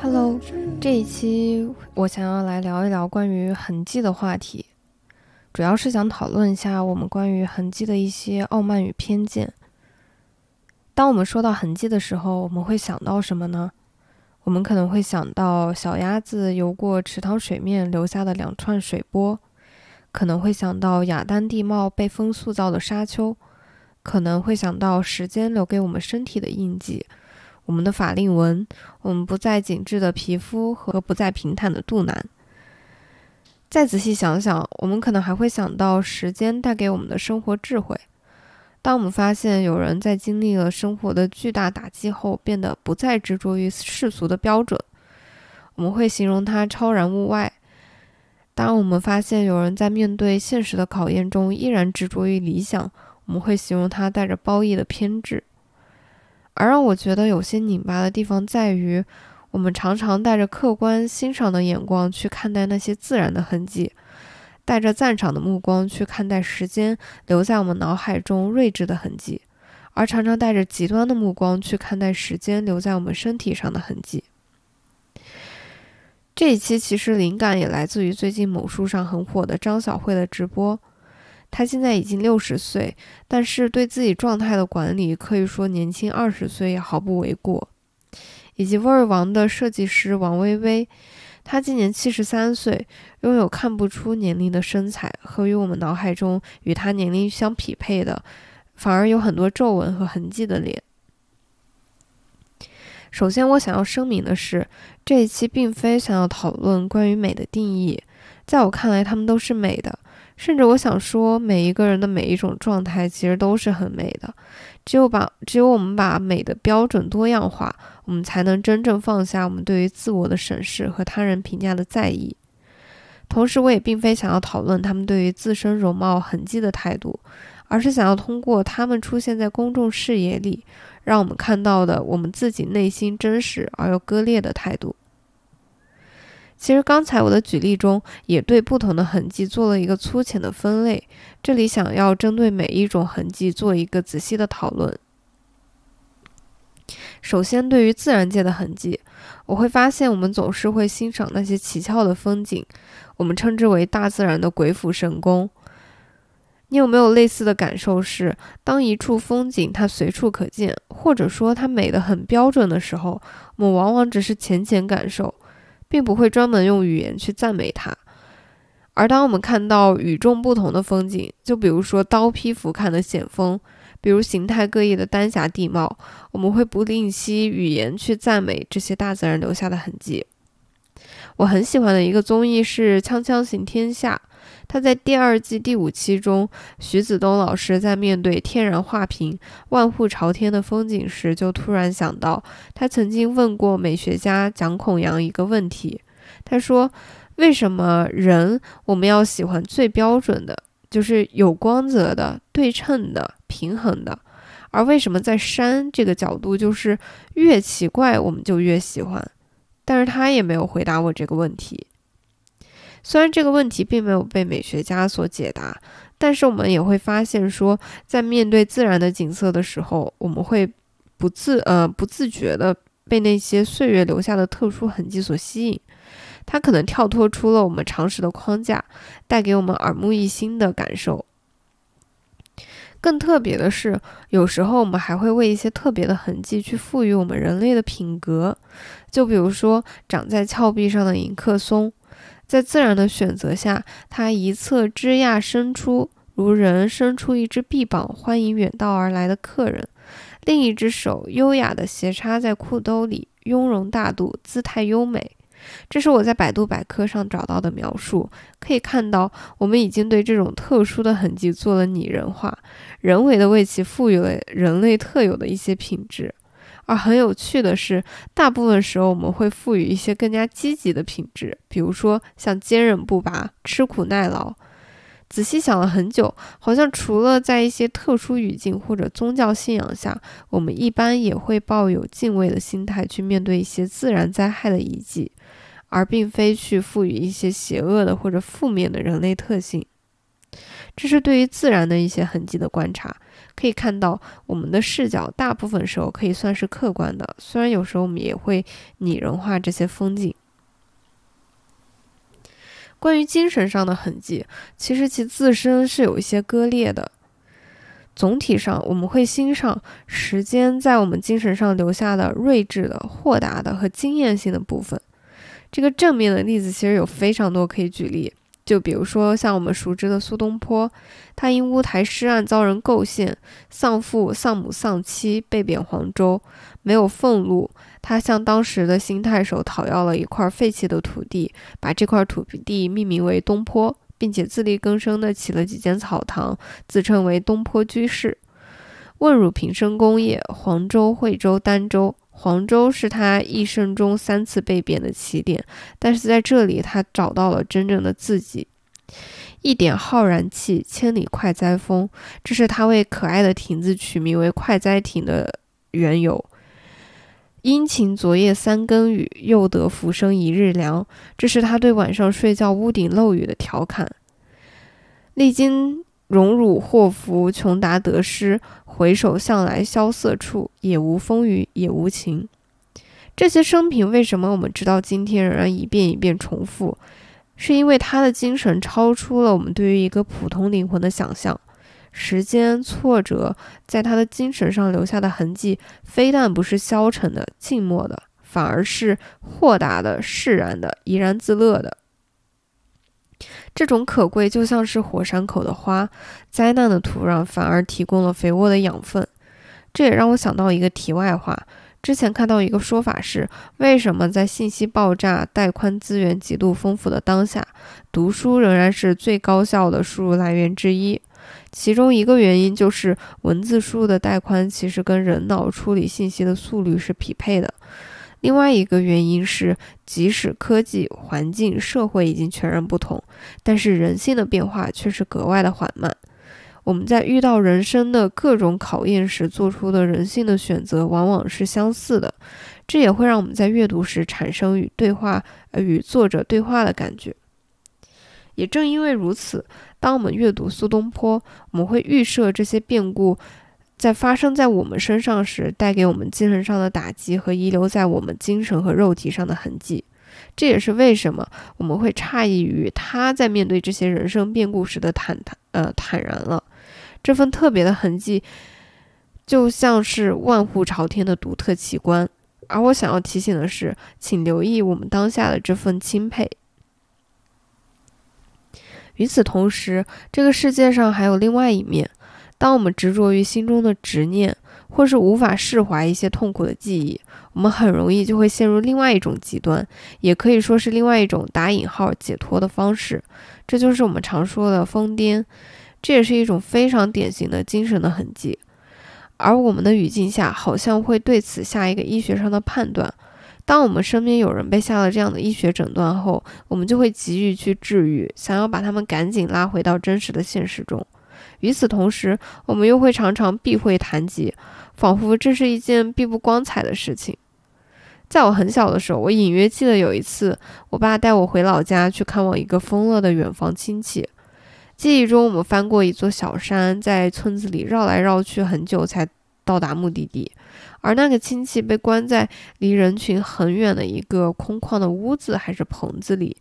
Hello，这一期我想要来聊一聊关于痕迹的话题， 主要是想讨论一下我们关于痕迹的一些傲慢与偏见。当我们说到痕迹的时候，我们会想到什么呢？我们可能会想到小鸭子游过池塘水面留下的两串水波，可能会想到雅丹地貌被风塑造的沙丘，可能会想到时间留给我们身体的印记。我们的法令纹，我们不再紧致的皮肤和不再平坦的肚腩。再仔细想想，我们可能还会想到时间带给我们的生活智慧。当我们发现有人在经历了生活的巨大打击后，变得不再执着于世俗的标准，我们会形容他超然物外。当我们发现有人在面对现实的考验中依然执着于理想，我们会形容他带着褒义的偏执。而让我觉得有些拧巴的地方在于，我们常常带着客观欣赏的眼光去看待那些自然的痕迹，带着赞赏的目光去看待时间留在我们脑海中睿智的痕迹，而常常带着极端的目光去看待时间留在我们身体上的痕迹。这一期其实灵感也来自于最近某书上很火的张小慧的直播。她现在已经六十岁，但是对自己状态的管理可以说年轻二十岁也毫不为过。以及味儿王的设计师王薇薇，她今年七十三岁，拥有看不出年龄的身材和与我们脑海中与她年龄相匹配的，反而有很多皱纹和痕迹的脸。首先，我想要声明的是，这一期并非想要讨论关于美的定义，在我看来，它们都是美的。甚至我想说，每一个人的每一种状态其实都是很美的。只有把只有我们把美的标准多样化，我们才能真正放下我们对于自我的审视和他人评价的在意。同时，我也并非想要讨论他们对于自身容貌痕迹的态度，而是想要通过他们出现在公众视野里，让我们看到的我们自己内心真实而又割裂的态度。其实刚才我的举例中也对不同的痕迹做了一个粗浅的分类，这里想要针对每一种痕迹做一个仔细的讨论。首先，对于自然界的痕迹，我会发现我们总是会欣赏那些奇俏的风景，我们称之为大自然的鬼斧神工。你有没有类似的感受？是当一处风景它随处可见，或者说它美得很标准的时候，我们往往只是浅浅感受。并不会专门用语言去赞美它，而当我们看到与众不同的风景，就比如说刀劈斧砍的险峰，比如形态各异的丹霞地貌，我们会不吝惜语言去赞美这些大自然留下的痕迹。我很喜欢的一个综艺是《锵锵行天下》。他在第二季第五期中，徐子东老师在面对天然画屏、万户朝天的风景时，就突然想到，他曾经问过美学家蒋孔阳一个问题。他说：“为什么人我们要喜欢最标准的，就是有光泽的、对称的、平衡的？而为什么在山这个角度，就是越奇怪我们就越喜欢？”但是他也没有回答我这个问题。虽然这个问题并没有被美学家所解答，但是我们也会发现，说在面对自然的景色的时候，我们会不自呃不自觉的被那些岁月留下的特殊痕迹所吸引，它可能跳脱出了我们常识的框架，带给我们耳目一新的感受。更特别的是，有时候我们还会为一些特别的痕迹去赋予我们人类的品格，就比如说长在峭壁上的迎客松。在自然的选择下，它一侧枝桠伸出，如人伸出一只臂膀欢迎远道而来的客人；另一只手优雅地斜插在裤兜里，雍容大度，姿态优美。这是我在百度百科上找到的描述。可以看到，我们已经对这种特殊的痕迹做了拟人化，人为的为其赋予了人类特有的一些品质。而很有趣的是，大部分时候我们会赋予一些更加积极的品质，比如说像坚韧不拔、吃苦耐劳。仔细想了很久，好像除了在一些特殊语境或者宗教信仰下，我们一般也会抱有敬畏的心态去面对一些自然灾害的遗迹，而并非去赋予一些邪恶的或者负面的人类特性。这是对于自然的一些痕迹的观察，可以看到我们的视角大部分时候可以算是客观的，虽然有时候我们也会拟人化这些风景。关于精神上的痕迹，其实其自身是有一些割裂的。总体上，我们会欣赏时间在我们精神上留下的睿智的、豁达的和经验性的部分。这个正面的例子其实有非常多可以举例。就比如说像我们熟知的苏东坡，他因乌台诗案遭人构陷，丧父丧母丧妻，被贬黄州，没有俸禄。他向当时的新太守讨要了一块废弃的土地，把这块土地命名为东坡，并且自力更生地起了几间草堂，自称为东坡居士。问汝平生功业，黄州、惠州、儋州。黄州是他一生中三次被贬的起点，但是在这里，他找到了真正的自己。一点浩然气，千里快哉风，这是他为可爱的亭子取名为快哉亭的缘由。殷勤昨夜三更雨，又得浮生一日凉，这是他对晚上睡觉屋顶漏雨的调侃。历经荣辱祸福，穷达得失。回首向来萧瑟处，也无风雨也无晴。这些生平为什么我们直到今天仍然一遍一遍重复？是因为他的精神超出了我们对于一个普通灵魂的想象。时间挫折在他的精神上留下的痕迹，非但不是消沉的、静默的，反而是豁达的、释然的、怡然自乐的。这种可贵就像是火山口的花，灾难的土壤反而提供了肥沃的养分。这也让我想到一个题外话：之前看到一个说法是，为什么在信息爆炸、带宽资源极度丰富的当下，读书仍然是最高效的输入来源之一？其中一个原因就是文字输入的带宽其实跟人脑处理信息的速率是匹配的。另外一个原因是，即使科技、环境、社会已经全然不同，但是人性的变化却是格外的缓慢。我们在遇到人生的各种考验时做出的人性的选择，往往是相似的。这也会让我们在阅读时产生与对话、呃与作者对话的感觉。也正因为如此，当我们阅读苏东坡，我们会预设这些变故。在发生在我们身上时，带给我们精神上的打击和遗留在我们精神和肉体上的痕迹，这也是为什么我们会诧异于他在面对这些人生变故时的坦坦呃坦然了。这份特别的痕迹，就像是万户朝天的独特奇观。而我想要提醒的是，请留意我们当下的这份钦佩。与此同时，这个世界上还有另外一面。当我们执着于心中的执念，或是无法释怀一些痛苦的记忆，我们很容易就会陷入另外一种极端，也可以说是另外一种打引号解脱的方式。这就是我们常说的疯癫，这也是一种非常典型的精神的痕迹。而我们的语境下，好像会对此下一个医学上的判断。当我们身边有人被下了这样的医学诊断后，我们就会急于去治愈，想要把他们赶紧拉回到真实的现实中。与此同时，我们又会常常避讳谈及，仿佛这是一件并不光彩的事情。在我很小的时候，我隐约记得有一次，我爸带我回老家去看望一个疯了的远房亲戚。记忆中，我们翻过一座小山，在村子里绕来绕去很久才到达目的地，而那个亲戚被关在离人群很远的一个空旷的屋子还是棚子里。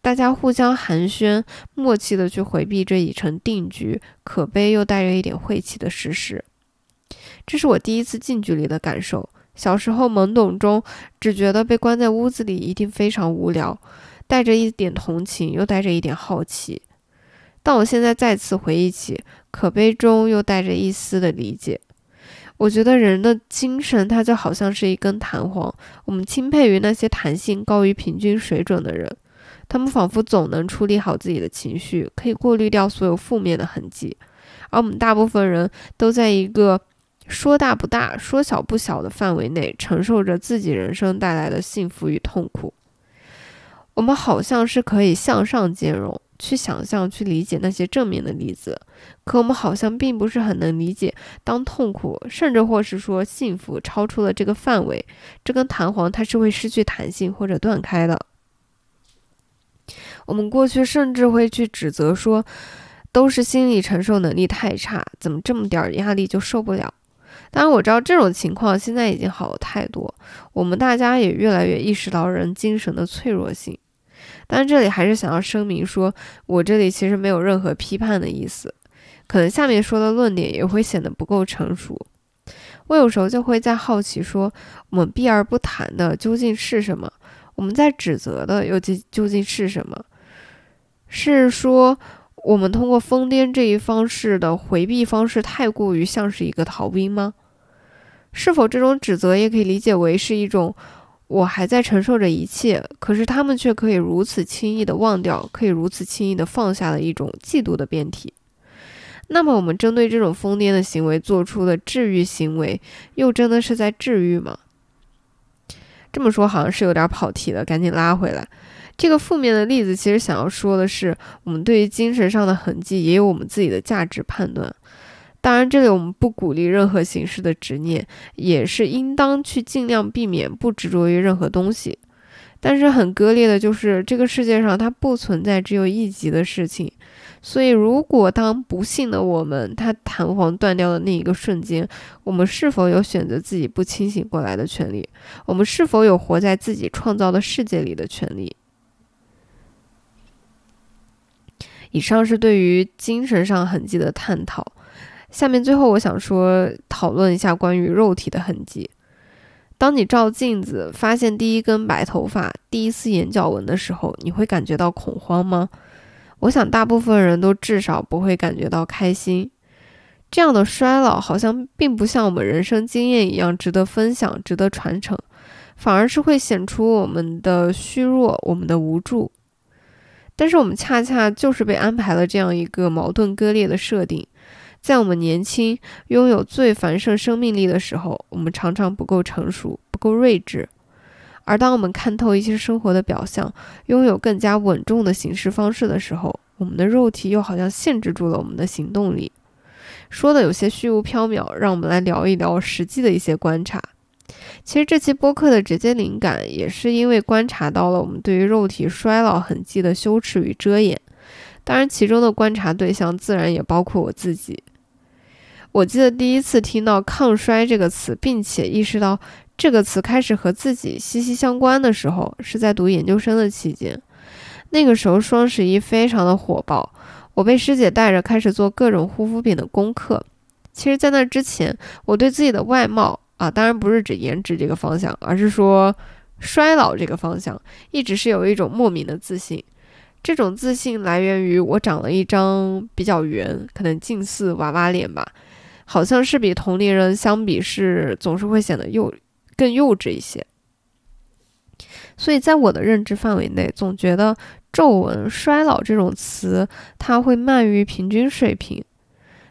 大家互相寒暄，默契地去回避这已成定局、可悲又带着一点晦气的事实。这是我第一次近距离的感受。小时候懵懂中，只觉得被关在屋子里一定非常无聊，带着一点同情，又带着一点好奇。但我现在再次回忆起，可悲中又带着一丝的理解。我觉得人的精神，它就好像是一根弹簧，我们钦佩于那些弹性高于平均水准的人。他们仿佛总能处理好自己的情绪，可以过滤掉所有负面的痕迹，而我们大部分人都在一个说大不大、说小不小的范围内，承受着自己人生带来的幸福与痛苦。我们好像是可以向上兼容，去想象、去理解那些正面的例子，可我们好像并不是很能理解，当痛苦甚至或是说幸福超出了这个范围，这根弹簧它是会失去弹性或者断开的。我们过去甚至会去指责说，都是心理承受能力太差，怎么这么点儿压力就受不了？当然我知道这种情况现在已经好了太多，我们大家也越来越意识到人精神的脆弱性。但这里还是想要声明说，我这里其实没有任何批判的意思，可能下面说的论点也会显得不够成熟。我有时候就会在好奇说，我们避而不谈的究竟是什么？我们在指责的又究究竟是什么？是说我们通过疯癫这一方式的回避方式太过于像是一个逃兵吗？是否这种指责也可以理解为是一种？我还在承受着一切，可是他们却可以如此轻易的忘掉，可以如此轻易的放下的一种嫉妒的变体。那么，我们针对这种疯癫的行为做出的治愈行为，又真的是在治愈吗？这么说好像是有点跑题了，赶紧拉回来。这个负面的例子，其实想要说的是，我们对于精神上的痕迹，也有我们自己的价值判断。当然，这里我们不鼓励任何形式的执念，也是应当去尽量避免不执着于任何东西。但是很割裂的就是，这个世界上它不存在只有一级的事情。所以，如果当不幸的我们它弹簧断掉的那一个瞬间，我们是否有选择自己不清醒过来的权利？我们是否有活在自己创造的世界里的权利？以上是对于精神上痕迹的探讨。下面最后我想说，讨论一下关于肉体的痕迹。当你照镜子发现第一根白头发、第一丝眼角纹的时候，你会感觉到恐慌吗？我想大部分人都至少不会感觉到开心。这样的衰老好像并不像我们人生经验一样值得分享、值得传承，反而是会显出我们的虚弱、我们的无助。但是我们恰恰就是被安排了这样一个矛盾割裂的设定。在我们年轻、拥有最繁盛生命力的时候，我们常常不够成熟、不够睿智；而当我们看透一些生活的表象，拥有更加稳重的行事方式的时候，我们的肉体又好像限制住了我们的行动力。说的有些虚无缥缈，让我们来聊一聊实际的一些观察。其实这期播客的直接灵感，也是因为观察到了我们对于肉体衰老痕迹的羞耻与遮掩。当然，其中的观察对象自然也包括我自己。我记得第一次听到“抗衰”这个词，并且意识到这个词开始和自己息息相关的时候，是在读研究生的期间。那个时候双十一非常的火爆，我被师姐带着开始做各种护肤品的功课。其实，在那之前，我对自己的外貌啊，当然不是指颜值这个方向，而是说衰老这个方向，一直是有一种莫名的自信。这种自信来源于我长了一张比较圆，可能近似娃娃脸吧。好像是比同龄人相比是总是会显得幼更幼稚一些，所以在我的认知范围内，总觉得皱纹、衰老这种词它会慢于平均水平。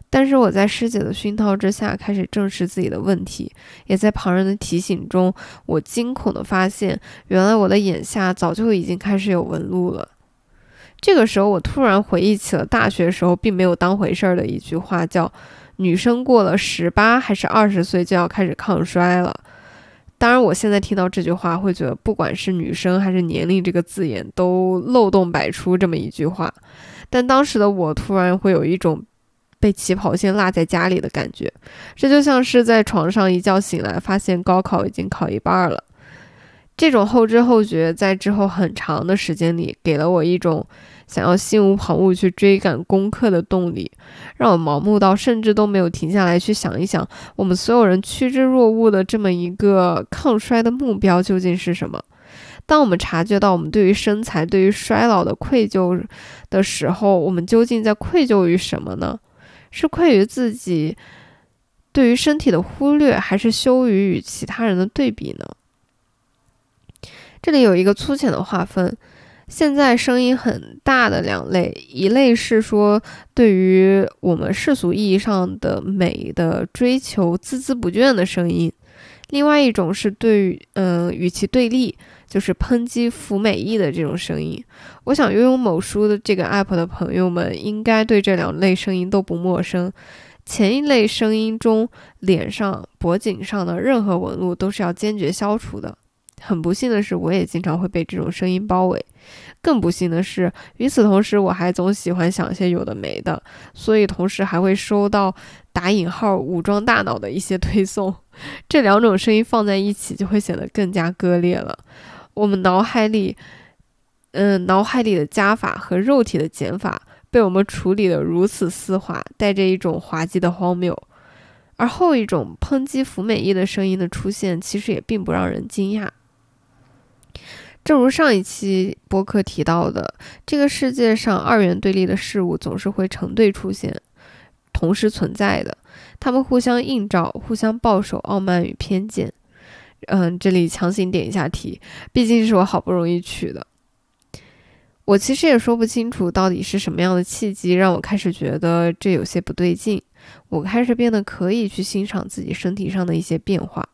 但是我在师姐的熏陶之下，开始正视自己的问题，也在旁人的提醒中，我惊恐地发现，原来我的眼下早就已经开始有纹路了。这个时候，我突然回忆起了大学时候并没有当回事儿的一句话，叫。女生过了十八还是二十岁就要开始抗衰了。当然，我现在听到这句话，会觉得不管是女生还是年龄这个字眼都漏洞百出这么一句话。但当时的我突然会有一种被起跑线落在家里的感觉，这就像是在床上一觉醒来，发现高考已经考一半了。这种后知后觉，在之后很长的时间里，给了我一种。想要心无旁骛去追赶功课的动力，让我盲目到甚至都没有停下来去想一想，我们所有人趋之若鹜的这么一个抗衰的目标究竟是什么？当我们察觉到我们对于身材、对于衰老的愧疚的时候，我们究竟在愧疚于什么呢？是愧于自己对于身体的忽略，还是羞于与其他人的对比呢？这里有一个粗浅的划分。现在声音很大的两类，一类是说对于我们世俗意义上的美的追求孜孜不倦的声音，另外一种是对于嗯与其对立，就是抨击服美役的这种声音。我想拥有某书的这个 app 的朋友们，应该对这两类声音都不陌生。前一类声音中，脸上、脖颈上的任何纹路都是要坚决消除的。很不幸的是，我也经常会被这种声音包围。更不幸的是，与此同时，我还总喜欢想些有的没的，所以同时还会收到打引号武装大脑的一些 推送。这两种声音放在一起，就会显得更加割裂了。我们脑海里，嗯，脑海里的加法和肉体的减法被我们处理得如此丝滑，带着一种滑稽的荒谬。而后一种抨击福美役的声音的出现，其实也并不让人惊讶。正如上一期播客提到的，这个世界上二元对立的事物总是会成对出现，同时存在的，他们互相映照，互相抱守傲慢与偏见。嗯，这里强行点一下题，毕竟是我好不容易取的。我其实也说不清楚到底是什么样的契机让我开始觉得这有些不对劲，我开始变得可以去欣赏自己身体上的一些变化。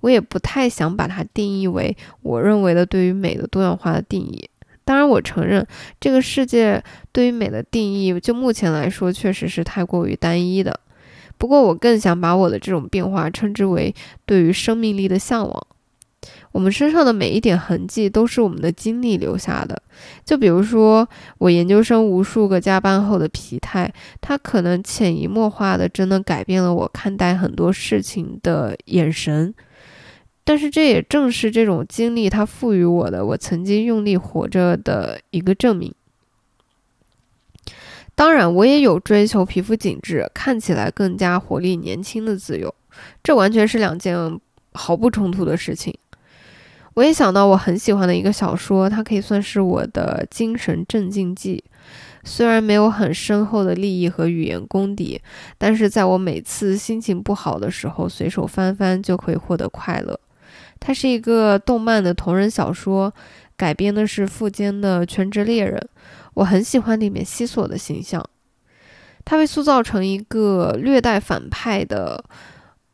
我也不太想把它定义为我认为的对于美的多样化的定义。当然，我承认这个世界对于美的定义，就目前来说确实是太过于单一的。不过，我更想把我的这种变化称之为对于生命力的向往。我们身上的每一点痕迹都是我们的经历留下的。就比如说，我研究生无数个加班后的疲态，它可能潜移默化的真的改变了我看待很多事情的眼神。但是这也正是这种经历，它赋予我的我曾经用力活着的一个证明。当然，我也有追求皮肤紧致、看起来更加活力年轻的自由，这完全是两件毫不冲突的事情。我也想到我很喜欢的一个小说，它可以算是我的精神镇静剂。虽然没有很深厚的利益和语言功底，但是在我每次心情不好的时候，随手翻翻就可以获得快乐。它是一个动漫的同人小说，改编的是富坚的《全职猎人》。我很喜欢里面西索的形象，他被塑造成一个略带反派的，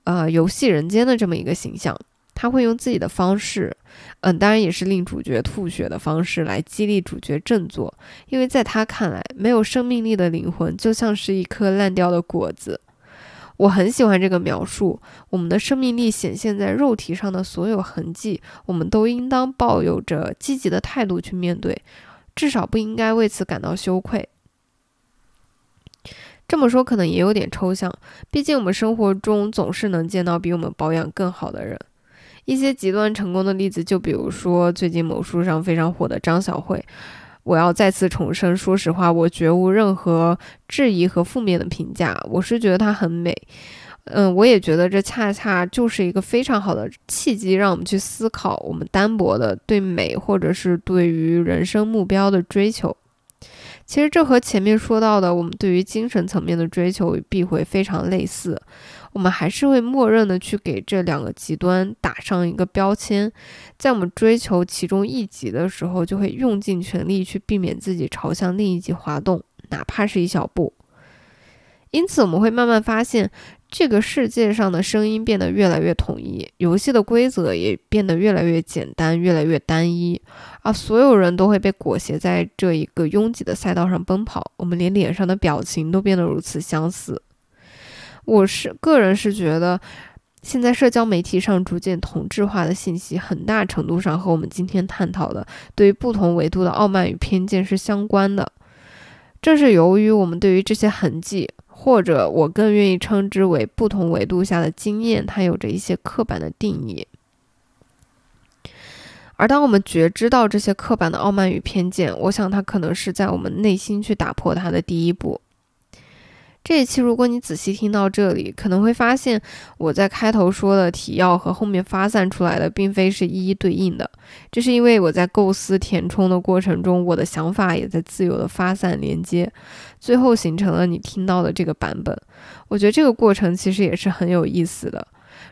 呃，游戏人间的这么一个形象。他会用自己的方式，嗯，当然也是令主角吐血的方式来激励主角振作，因为在他看来，没有生命力的灵魂就像是一颗烂掉的果子。我很喜欢这个描述。我们的生命力显现在肉体上的所有痕迹，我们都应当抱有着积极的态度去面对，至少不应该为此感到羞愧。这么说可能也有点抽象，毕竟我们生活中总是能见到比我们保养更好的人。一些极端成功的例子，就比如说最近某书上非常火的张小慧。我要再次重申，说实话，我绝无任何质疑和负面的评价。我是觉得它很美，嗯，我也觉得这恰恰就是一个非常好的契机，让我们去思考我们单薄的对美或者是对于人生目标的追求。其实这和前面说到的我们对于精神层面的追求与避讳非常类似。我们还是会默认的去给这两个极端打上一个标签，在我们追求其中一极的时候，就会用尽全力去避免自己朝向另一极滑动，哪怕是一小步。因此，我们会慢慢发现，这个世界上的声音变得越来越统一，游戏的规则也变得越来越简单，越来越单一，而所有人都会被裹挟在这一个拥挤的赛道上奔跑。我们连脸上的表情都变得如此相似。我是个人是觉得，现在社交媒体上逐渐同质化的信息，很大程度上和我们今天探讨的对于不同维度的傲慢与偏见是相关的。正是由于我们对于这些痕迹，或者我更愿意称之为不同维度下的经验，它有着一些刻板的定义。而当我们觉知到这些刻板的傲慢与偏见，我想它可能是在我们内心去打破它的第一步。这一期，如果你仔细听到这里，可能会发现我在开头说的提要和后面发散出来的，并非是一一对应的。这是因为我在构思填充的过程中，我的想法也在自由的发散连接，最后形成了你听到的这个版本。我觉得这个过程其实也是很有意思的。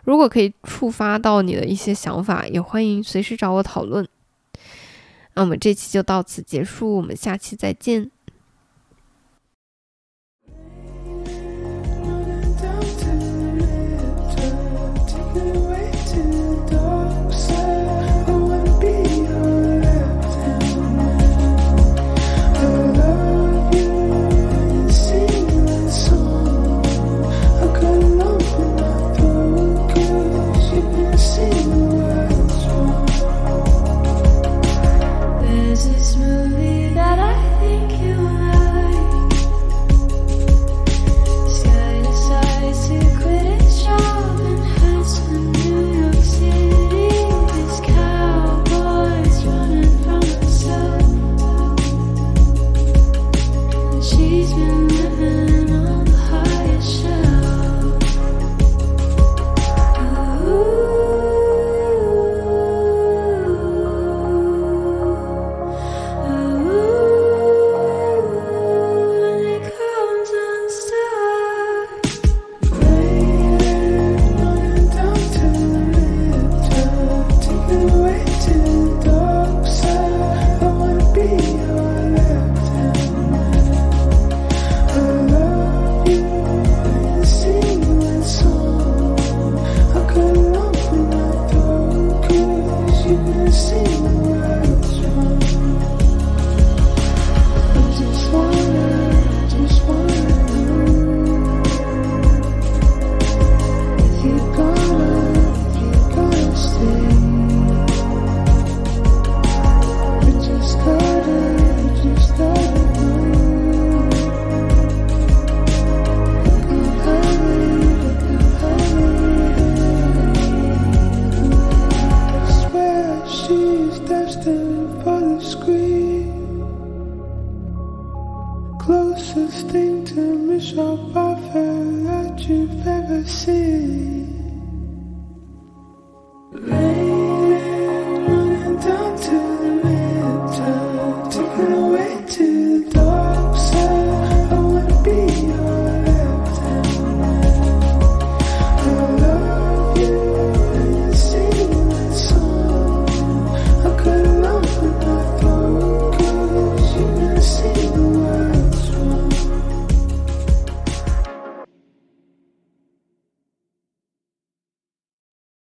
如果可以触发到你的一些想法，也欢迎随时找我讨论。那我们这期就到此结束，我们下期再见。closest thing to mishap I've that you've ever seen.